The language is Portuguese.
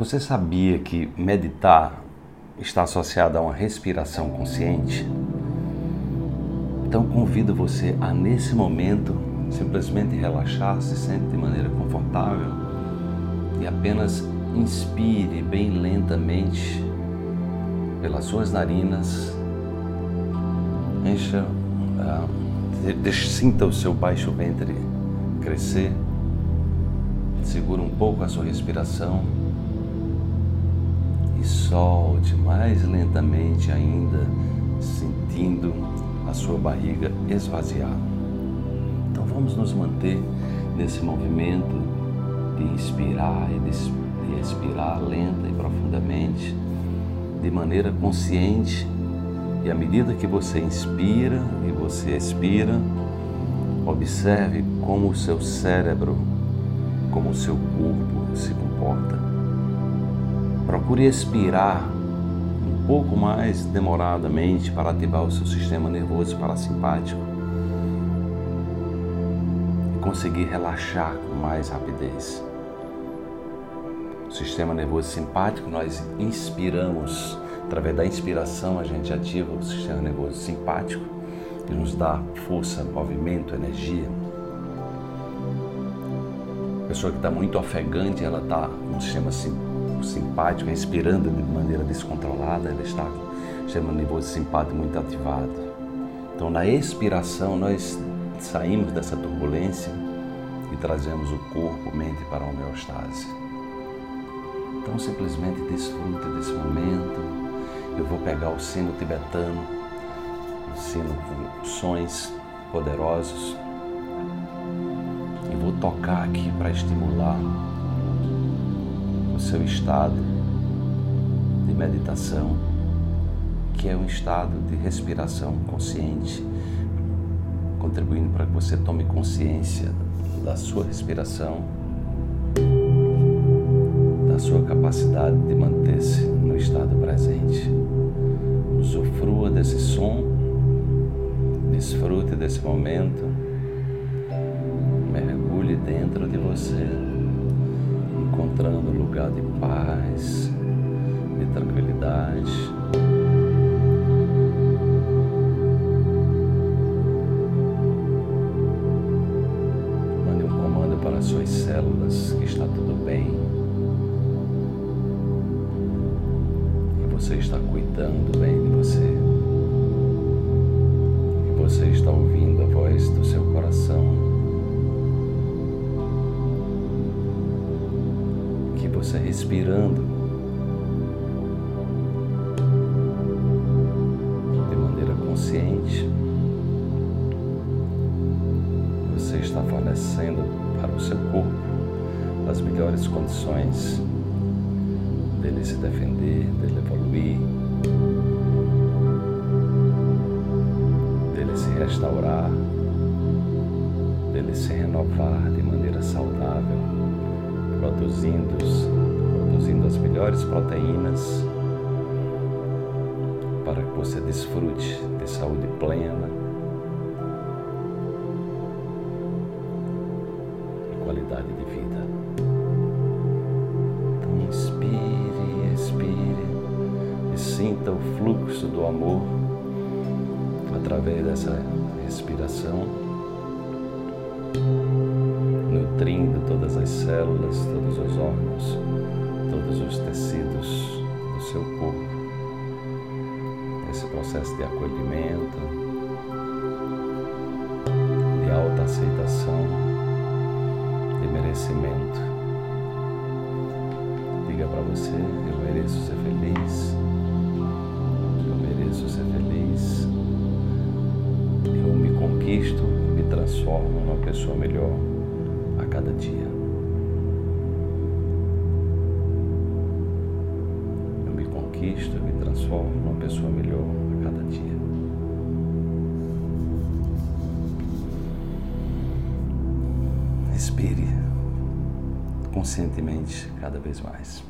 Você sabia que meditar está associado a uma respiração consciente? Então convido você a nesse momento simplesmente relaxar, se sente de maneira confortável e apenas inspire bem lentamente pelas suas narinas, encha, uh, sinta o seu baixo ventre crescer, segura um pouco a sua respiração e solte mais lentamente ainda, sentindo a sua barriga esvaziar. Então vamos nos manter nesse movimento de inspirar e de expirar lenta e profundamente, de maneira consciente. E à medida que você inspira e você expira, observe como o seu cérebro, como o seu corpo se comporta. Procure expirar um pouco mais demoradamente para ativar o seu sistema nervoso parasimpático e conseguir relaxar com mais rapidez. O sistema nervoso simpático, nós inspiramos, através da inspiração a gente ativa o sistema nervoso simpático, que nos dá força, movimento, energia. A pessoa que está muito ofegante, ela está com sistema simpático simpático, respirando de maneira descontrolada, ela está com o sistema nervoso simpático muito ativado. Então, na expiração, nós saímos dessa turbulência e trazemos o corpo, mente para a homeostase. Então, simplesmente desfrute desse momento. Eu vou pegar o sino tibetano, o sino com sons poderosos, e vou tocar aqui para estimular seu estado de meditação, que é um estado de respiração consciente, contribuindo para que você tome consciência da sua respiração, da sua capacidade de manter-se no estado presente. Usufrua desse som, desfrute desse momento, mergulhe dentro de você encontrando lugar de paz, de tranquilidade. Mande um comando para suas células que está tudo bem. Que você está cuidando bem de você. Você respirando de maneira consciente. Você está fornecendo para o seu corpo as melhores condições dele se defender, dele evoluir, dele se restaurar, dele se renovar de maneira saudável produzindo, produzindo as melhores proteínas para que você desfrute de saúde plena e qualidade de vida. Então inspire, expire e sinta o fluxo do amor através dessa respiração nutrindo todas as células, todos os órgãos, todos os tecidos do seu corpo. Esse processo de acolhimento, de alta aceitação, de merecimento. Diga para você: eu mereço ser feliz, eu mereço ser feliz, eu me conquisto, me transformo numa pessoa melhor cada dia. Eu me conquisto, eu me transformo numa pessoa melhor a cada dia. Respire conscientemente cada vez mais.